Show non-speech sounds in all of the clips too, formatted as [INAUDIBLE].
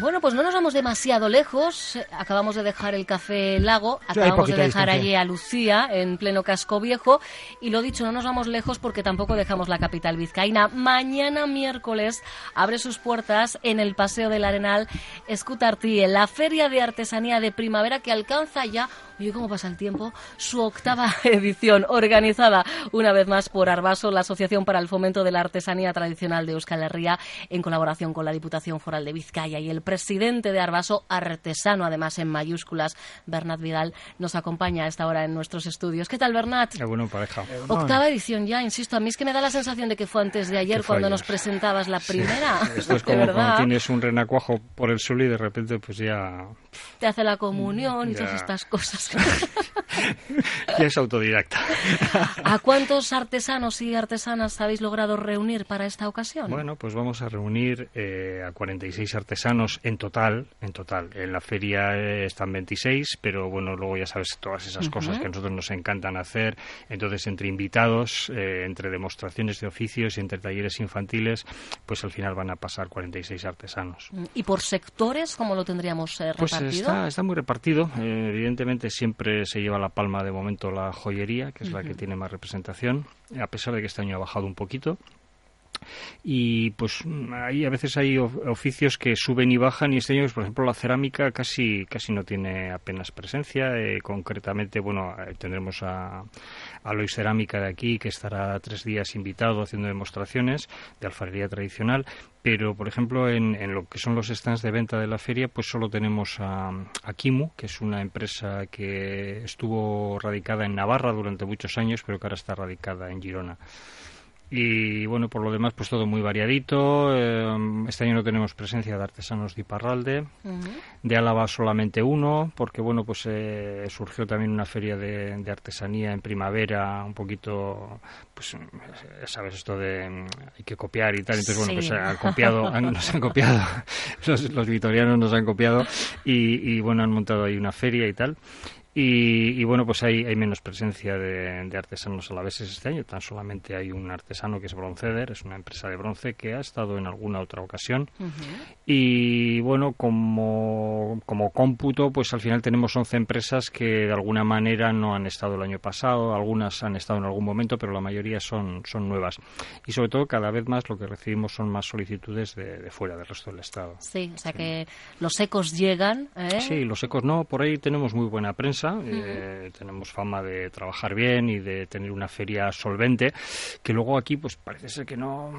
Bueno, pues no nos vamos demasiado lejos. Acabamos de dejar el Café Lago, acabamos de dejar allí a Lucía en pleno casco viejo. Y lo dicho, no nos vamos lejos porque tampoco dejamos la capital vizcaína. Mañana miércoles abre sus puertas en el Paseo del Arenal Escutartí, en la Feria de Artesanía de Primavera que alcanza ya Oye, cómo pasa el tiempo. Su octava [LAUGHS] edición, organizada una vez más por Arbaso, la Asociación para el Fomento de la Artesanía Tradicional de Euskal Herria, en colaboración con la Diputación Foral de Vizcaya y el presidente de Arbaso, artesano además en mayúsculas, Bernat Vidal, nos acompaña a esta hora en nuestros estudios. ¿Qué tal, Bernat? Qué bueno, pareja. Octava edición ya, insisto. A mí es que me da la sensación de que fue antes de ayer cuando nos presentabas la primera. [LAUGHS] Esto es como cuando tienes un renacuajo por el suelo y de repente pues ya... Te hace la comunión y todas estas cosas. [LAUGHS] ya es autodidacta. ¿A cuántos artesanos y artesanas habéis logrado reunir para esta ocasión? Bueno, pues vamos a reunir eh, a 46 artesanos en total, en total. En la feria eh, están 26, pero bueno, luego ya sabes todas esas cosas que a nosotros nos encantan hacer. Entonces, entre invitados, eh, entre demostraciones de oficios y entre talleres infantiles, pues al final van a pasar 46 artesanos. ¿Y por sectores cómo lo tendríamos repartido? Pues está, está muy repartido. evidentemente siempre se lleva la palma de momento la joyería, que es la que tiene más representación, a pesar de que este año ha bajado un poquito. Y pues ahí a veces hay oficios que suben y bajan y este año, pues, por ejemplo, la cerámica casi casi no tiene apenas presencia. Eh, concretamente, bueno, eh, tendremos a, a Cerámica de aquí que estará tres días invitado haciendo demostraciones de alfarería tradicional. Pero, por ejemplo, en, en lo que son los stands de venta de la feria, pues solo tenemos a, a Kimu, que es una empresa que estuvo radicada en Navarra durante muchos años, pero que ahora está radicada en Girona. Y bueno, por lo demás, pues todo muy variadito. Eh, este año no tenemos presencia de artesanos de Iparralde. De Álava solamente uno, porque bueno, pues eh, surgió también una feria de, artesanía en primavera, un poquito, pues sabes esto de mm, hay que copiar y tal. Entonces, bueno, pues han copiado, [LAUGHS] nos han copiado, los, los vitorianos nos han copiado y, y bueno, han montado ahí una feria y tal. Y, bueno, pues hay, hay menos presencia de, de, artesanos alaveses este año. Tan solamente hay un artesano que es Bronceder, es una empresa de bronce que ha estado en alguna otra ocasión. Y bueno, como, como cómputo, pues al final tenemos 11 empresas que de alguna manera no han estado el año pasado, algunas han estado en algún momento, pero la mayoría son, son nuevas. Y sobre todo, cada vez más lo que recibimos son más solicitudes de, fuera, del resto del Estado. Sí, o sea que los ecos llegan. ¿eh? Sí, los ecos no, por ahí tenemos muy buena prensa eh, tenemos fama de trabajar bien y de tener una feria solvente, que luego aquí pues parece ser que no,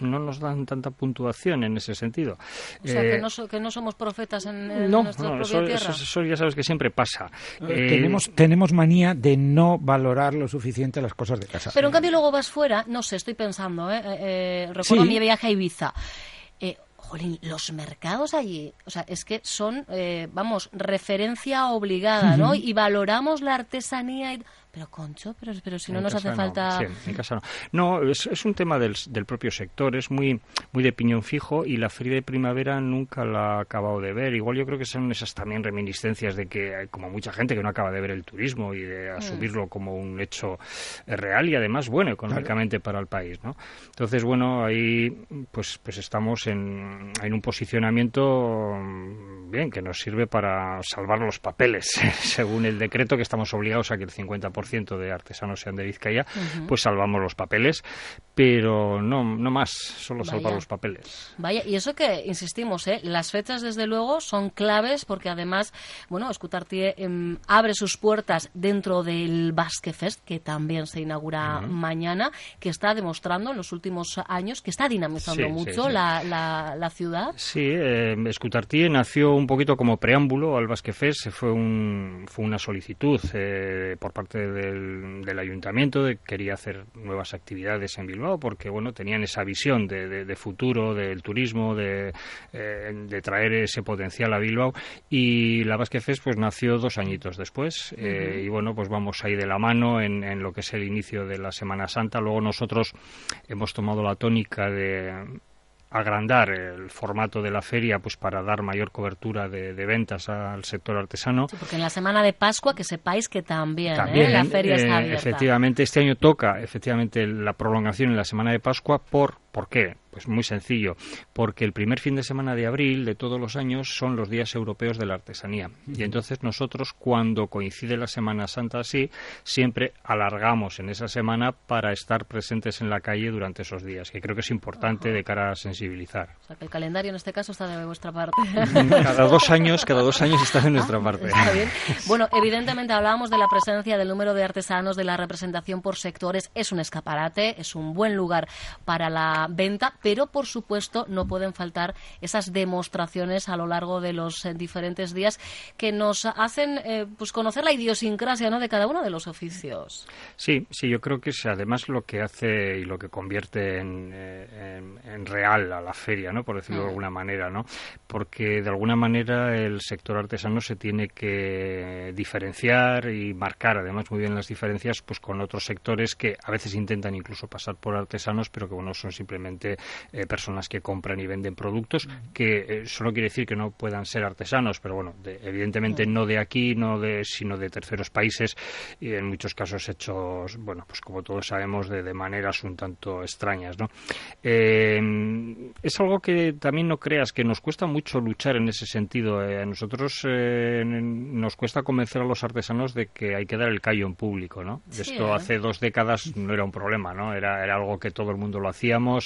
no nos dan tanta puntuación en ese sentido. O sea, que, eh, no que, no somos profetas en, no, nuestra no, eso, tierra. Eso, ya sabes que siempre pasa. Eh, tenemos, tenemos manía de no valorar lo suficiente las cosas de casa. Pero en cambio luego vas fuera, no sé, estoy pensando, ¿eh? recuerdo mi viaje a Ibiza los mercados allí, o sea, es que son, eh, vamos, referencia obligada, ¿no? Y valoramos la artesanía y pero Concho, pero, pero si no nos hace falta... Sí, en casa no. No, es, es un tema del, del, propio sector, es muy, muy de piñón fijo y la feria de primavera nunca la ha acabado de ver. Igual yo creo que son esas también reminiscencias de que hay como mucha gente que no acaba de ver el turismo y de mm. asumirlo como un hecho real y además bueno económicamente para el país, ¿no? Entonces, bueno, ahí pues, pues estamos en, en un posicionamiento bien, que nos sirve para salvar los papeles. [LAUGHS] Según el decreto que estamos obligados a que el 50% de artesanos sean de Vizcaya, pues salvamos los papeles, pero no, no más, solo salvar los papeles. Vaya, y eso que insistimos, ¿eh? las fechas desde luego son claves porque además, bueno, Scutartie em, abre sus puertas dentro del Basque Fest, que también se inaugura mañana, que está demostrando en los últimos años que está dinamizando mucho La, la, ciudad. Sí, eh, nació un poquito como preámbulo al Basque Fest, fue, un, fue una solicitud eh, por parte del, del ayuntamiento de que quería hacer nuevas actividades en Bilbao porque bueno tenían esa visión de, futuro del turismo eh, de, traer ese potencial a Bilbao. Y la Basque Fest pues nació dos añitos después eh, y bueno pues vamos ahí de la mano en, en lo que es el inicio de la Semana Santa. Luego nosotros hemos tomado la tónica de agrandar el formato de la feria pues para dar mayor cobertura de, ventas al sector artesano. porque en la semana de Pascua que sepáis que también, ¿eh? la feria está eh, abierta. Efectivamente, este año toca efectivamente la prolongación en la semana de Pascua por ¿por qué? Pues muy sencillo, porque el primer fin de semana de abril de todos los años son los días europeos de la artesanía. Y entonces nosotros, cuando coincide la Semana Santa así, siempre alargamos en esa semana para estar presentes en la calle durante esos días, que creo que es importante de cara a sensibilizar. O sea, que el calendario en este caso está de vuestra parte. Cada dos años, cada dos años está de nuestra ah, parte. Está bien. Bueno, evidentemente hablábamos de la presencia del número de artesanos, de la representación por sectores. Es un escaparate, es un buen lugar para la venta, pero por supuesto no pueden faltar esas demostraciones a lo largo de los eh, diferentes días que nos hacen eh, pues conocer la idiosincrasia ¿no? de cada uno de los oficios. Sí, sí, yo creo que es además lo que hace y lo que convierte en, eh, real a la feria, ¿no? por decirlo de mm. alguna manera, ¿no? porque de alguna manera el sector artesano se tiene que diferenciar y marcar además muy bien las diferencias pues con otros sectores que a veces intentan incluso pasar por artesanos pero que bueno son simplemente eh, personas que compran y venden productos que eso eh, no quiere decir que no puedan ser artesanos pero bueno evidentemente no de aquí no de sino de terceros países y en muchos casos hechos bueno pues como todos sabemos de, de maneras un tanto extrañas no eh, es algo que también no creas que nos cuesta mucho luchar en ese sentido. Eh, a nosotros nos cuesta convencer a los artesanos de que hay que dar el callo en público, ¿no? Esto hace dos décadas no era un problema, ¿no? Era, era algo que todo el mundo lo hacíamos.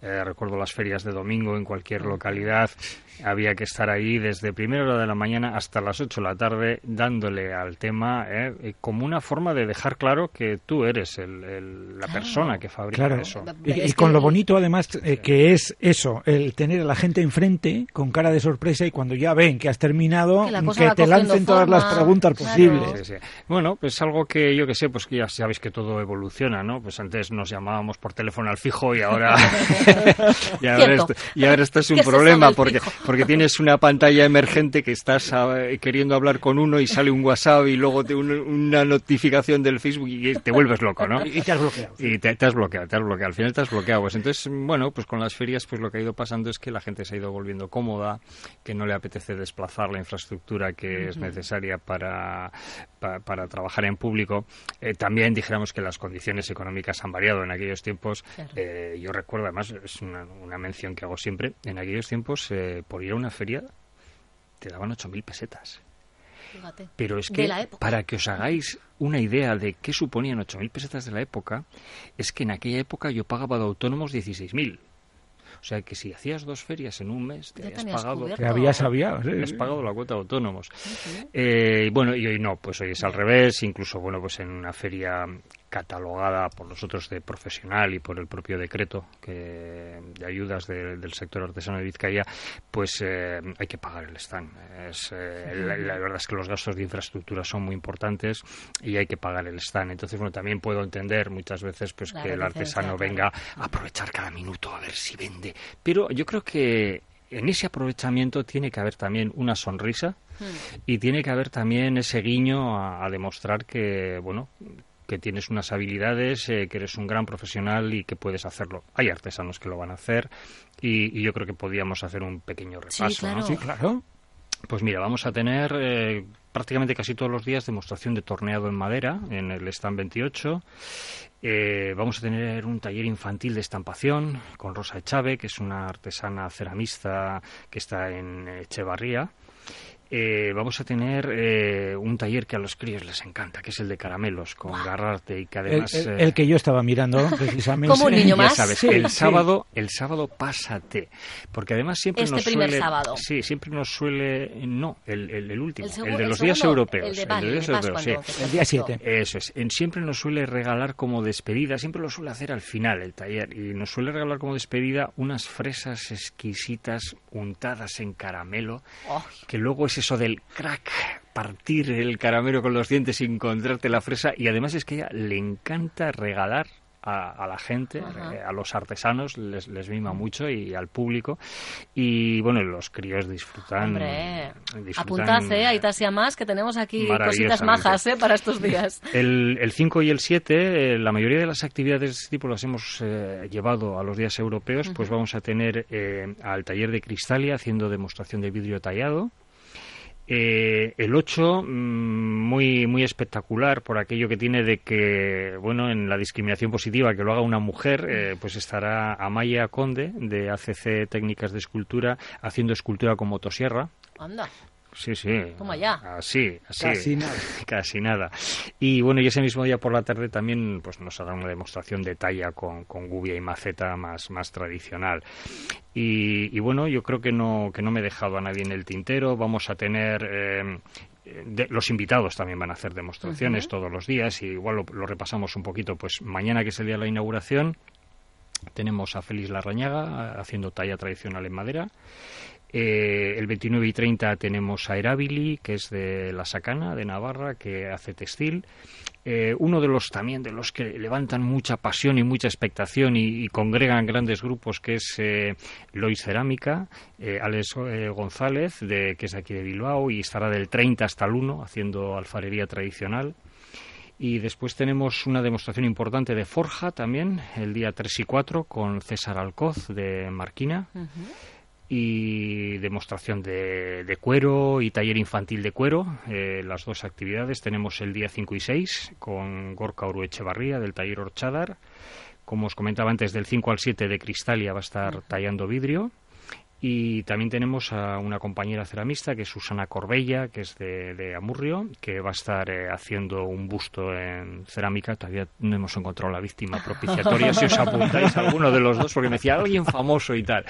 Recuerdo las ferias de domingo en cualquier localidad. Había que estar ahí desde primera hora de la mañana hasta las 8 de la tarde dándole al tema eh, como una forma de dejar claro que tú eres la persona que fabrica eso. Y, con lo bonito además eh, que es eso, el tener a la gente enfrente con cara de sorpresa y cuando ya ven que has terminado, que, te lancen todas las preguntas posibles. Bueno, pues algo que yo que sé, pues que ya sabéis que todo evoluciona, ¿no? Pues antes nos llamábamos por teléfono al fijo y ahora, [LAUGHS] y, ahora esto, y ahora esto es un [LAUGHS] problema porque porque tienes una pantalla emergente que estás ah, queriendo hablar con uno y sale un WhatsApp y luego te una notificación del Facebook y te vuelves loco, ¿no? Y te has bloqueado. Y te, has bloqueado, te has bloqueado. Al final te has bloqueado. Pues entonces, bueno, pues con las ferias pues lo que ha ido pasando es que la gente se ha ido volviendo cómoda, que no le apetece desplazar la infraestructura que es necesaria para, para, trabajar en público. Eh, también dijéramos que las condiciones económicas han variado en aquellos tiempos. Eh, yo recuerdo, además, es una, una, mención que hago siempre, en aquellos tiempos, eh, por ir a una feria, te daban 8.000 pesetas. Pero es que, para que os hagáis una idea de qué suponían 8.000 pesetas de la época, es que en aquella época yo pagaba de autónomos 16.000. O sea que si hacías dos ferias en un mes, te habías pagado, te habías, pagado la cuota de autónomos. Eh, bueno, y hoy no, pues hoy es al revés. Incluso, bueno, pues en una feria catalogada por nosotros de profesional y por el propio decreto que, de ayudas del sector artesano de Vizcaya, pues eh, hay que pagar el stand. Es, eh, la, verdad es que los gastos de infraestructura son muy importantes y hay que pagar el stand. Entonces, bueno, también puedo entender muchas veces pues que el artesano venga a aprovechar cada minuto a ver si vende. Pero yo creo que en ese aprovechamiento tiene que haber también una sonrisa hmm. y tiene que haber también ese guiño a demostrar que, bueno, que tienes unas habilidades, eh, que eres un gran profesional y que puedes hacerlo. Hay artesanos que lo van a hacer y, yo creo que podíamos hacer un pequeño repaso. Sí, claro. Sí, claro. Pues mira, vamos a tener eh, prácticamente casi todos los días demostración de torneado en madera en el stand 28. Eh, vamos a tener un taller infantil de estampación con Rosa Echave, que es una artesana ceramista que está en Echevarría eh, vamos a tener eh, un taller que a los críos les encanta, que es el de caramelos con garrarte y que además el, el, que yo estaba mirando [LAUGHS] precisamente. Como un niño más. sabes, el sábado, el sábado pásate, porque además siempre este nos primer suele, sábado. sí, siempre nos suele, no, el, el, último, el, el de los días europeos, el de, vale, días europeos, sí. el día 7. Eso es, en, siempre nos suele regalar como despedida, siempre lo suele hacer al final el taller y nos suele regalar como despedida unas fresas exquisitas untadas en caramelo, Oh. que luego es eso del crack partir el caramelo con los dientes y encontrarte la fresa y además es que a ella le encanta regalar a, a la gente, Ajá. eh, a los artesanos les, les mima mucho y al público y bueno, los críos disfrutan. Hombre, disfrutan apuntad, ¿eh? Ahí Tasia más, que tenemos aquí cositas majas, ¿eh? Para estos [LAUGHS] días. El, el 5 y el 7, eh, la mayoría de las actividades de este tipo las hemos eh, llevado a los días europeos, pues vamos a tener eh, al taller de Cristalia haciendo demostración de vidrio tallado. Eh, el 8, mm, muy, muy espectacular por aquello que tiene de que, bueno, en la discriminación positiva que lo haga una mujer, eh, pues estará Amaya Conde de ACC Técnicas de Escultura haciendo escultura con motosierra. Anda. Sí, sí. Toma ya. Así, así. Casi nada. [LAUGHS] Casi nada. Y bueno, y ese mismo día por la tarde también pues nos hará una demostración de talla con, con gubia y maceta más, más tradicional. Y, y bueno, yo creo que no, que no me he dejado a nadie en el tintero. Vamos a tener... eh, de- los invitados también van a hacer demostraciones todos los días y igual lo, lo repasamos un poquito. Pues mañana que es el día de la inauguración tenemos a Félix Larrañaga haciendo talla tradicional en madera. Eh, el 29 y 30 tenemos a Erabili, que es de La Sacana, de Navarra, que hace textil. Eh, uno de los también de los que levantan mucha pasión y mucha expectación y, congregan grandes grupos, que es eh, Lois Cerámica, eh, Alex eh, González, de, que es de aquí de Bilbao, y estará del 30 hasta el 1 haciendo alfarería tradicional. Y después tenemos una demostración importante de forja también, el día 3 y 4, con César Alcoz de Marquina. Y demostración de, de cuero y taller infantil de cuero, eh, las dos actividades. Tenemos el día 5 y 6 con Gorka Uruechevarría del taller Orchadar. Como os comentaba antes, del 5 al 7 de Cristalia va a estar tallando vidrio. Y también tenemos a una compañera ceramista, que es Susana Corbella, que es de, de Amurrio, que va a estar eh, haciendo un busto en cerámica. Todavía no hemos encontrado la víctima propiciatoria. si os apuntáis a alguno de los dos, porque me decía alguien famoso y tal.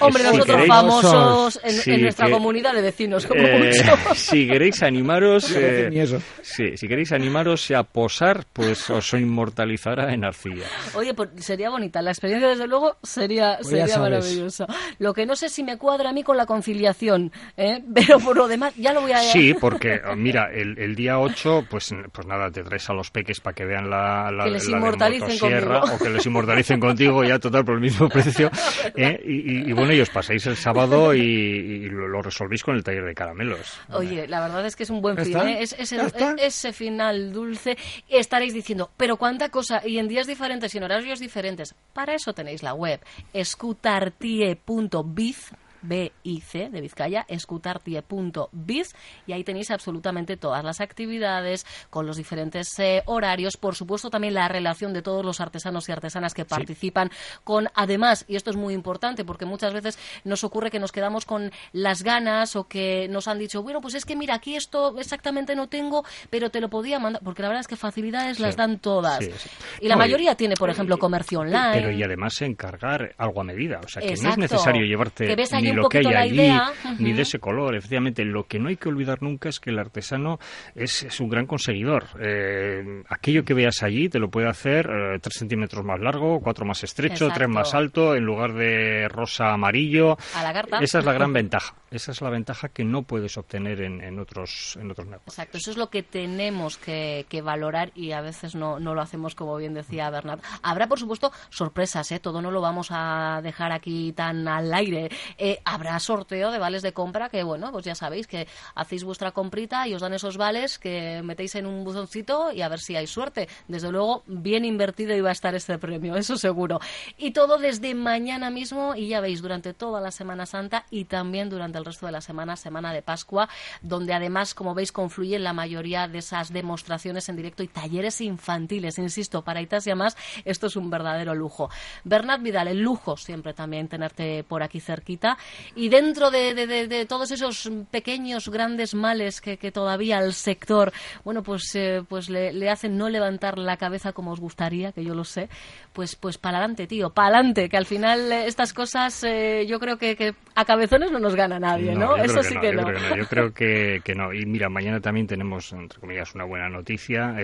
Hombre, si nosotros queréis- famosos en, Sí, en nuestra que- comunidad de vecinos, como eh, mucho. si queréis animaros, eh, ni eso. sí, si queréis animaros a posar, pues os inmortalizará en arcilla. Oye, pues sería bonita. La experiencia, desde luego, sería, Pues sería maravillosa. Lo que no sé si me cuadra a mí con la conciliación, ¿eh? [LAUGHS] pero por lo demás, ya lo voy a... Sí, [LAUGHS] porque oh, mira, el, el día 8, pues, pues nada, te traes a los peques para que vean la, la, Que les la inmortalicen motosierra, conmigo. o que les inmortalicen contigo, ya total por el mismo [LAUGHS] precio. ¿eh? Y, y- y bueno, y os pasáis el sábado y, y lo, lo resolvéis con el taller de caramelos. Oye, la verdad es que es un buen ¿Ya fin? ¿eh? Es, ese, ¿Ya está? ese final dulce. Estaréis diciendo, pero cuánta cosa, y en días diferentes y en horarios diferentes. Para eso tenéis la web, escutartie.biz B-I-C de Vizcaya, escutartie.biz y ahí tenéis absolutamente todas las actividades con los diferentes eh, horarios, por supuesto también la relación de todos los artesanos y artesanas que participan con además, y esto es muy importante porque muchas veces nos ocurre que nos quedamos con las ganas o que nos han dicho, bueno, pues es que mira, aquí esto exactamente no tengo, pero te lo podía mandar, porque la verdad es que facilidades las dan todas. Sí. Y la No, mayoría tiene, por ejemplo, comercio online. Pero y además encargar algo a medida. O sea, que no es necesario llevarte Que ves ahí ni lo que hay allí, ni de ese color. Efectivamente, lo que no hay que olvidar nunca es que el artesano es, es un gran conseguidor. Eh, aquello que veas allí te lo puede hacer eh, tres centímetros más largo, cuatro más estrecho, Exacto. tres más alto, en lugar de rosa amarillo. A la carta. Esa es la gran [LAUGHS] ventaja. Esa es la ventaja que no puedes obtener en, en otros, en otros negocios. Exacto, eso es lo que tenemos que, que valorar y a veces no, no lo hacemos como bien decía Bernat. Habrá, por supuesto, sorpresas, ¿eh? todo no lo vamos a dejar aquí tan al aire. Eh, habrá sorteo de vales de compra que, bueno, pues ya sabéis que hacéis vuestra comprita y os dan esos vales que metéis en un buzoncito y a ver si hay suerte. Desde luego, bien invertido iba a estar este premio, eso seguro. Y todo desde mañana mismo y ya veis, durante toda la Semana Santa y también durante el resto de la semana, semana de Pascua, donde además, como veis, confluyen la mayoría de esas demostraciones en directo y talleres infantiles. Insisto, para Itasia más, esto es un verdadero lujo. Bernat Vidal, el lujo siempre también tenerte por aquí cerquita. Y dentro de, todos esos pequeños, grandes males que, todavía al sector, bueno, pues, eh, pues le, hacen no levantar la cabeza como os gustaría, que yo lo sé, pues, pues para adelante, tío, para adelante, que al final eh, estas cosas eh, yo creo que, a cabezones no nos gana nadie, ¿no? Eso sí que no. Yo creo [LAUGHS] que, que no. Y mira, mañana también tenemos, entre comillas, una buena noticia.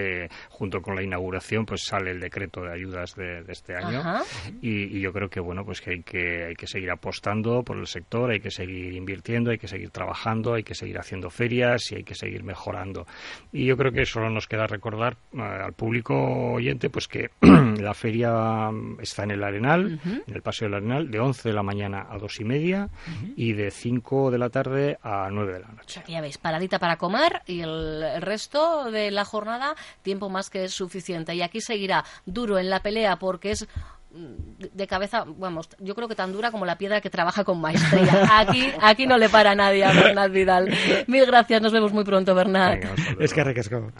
junto con la inauguración, pues sale el decreto de ayudas de, este año. Y, yo creo que, bueno, pues que hay que, hay que seguir apostando por el sector, hay que seguir invirtiendo, hay que seguir trabajando, hay que seguir haciendo ferias y hay que seguir mejorando. Y yo creo que solo nos queda recordar eh, al público oyente pues que [CLEARS THROAT] la feria está en el Arenal, en el Paseo del Arenal, de 11 de la mañana a 2 y media y de 5 de la tarde a 9 de la noche. ya veis, paradita para comer y el, resto de la jornada, tiempo más que es suficiente. Y aquí seguirá duro en la pelea porque es de cabeza, vamos, yo creo que tan dura como la piedra que trabaja con maestría. Aquí, aquí no le para nadie a Bernat Vidal. Mil gracias, nos vemos muy pronto, Bernat. es que recasco.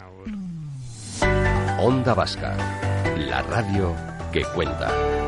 Onda Vasca, la radio que cuenta.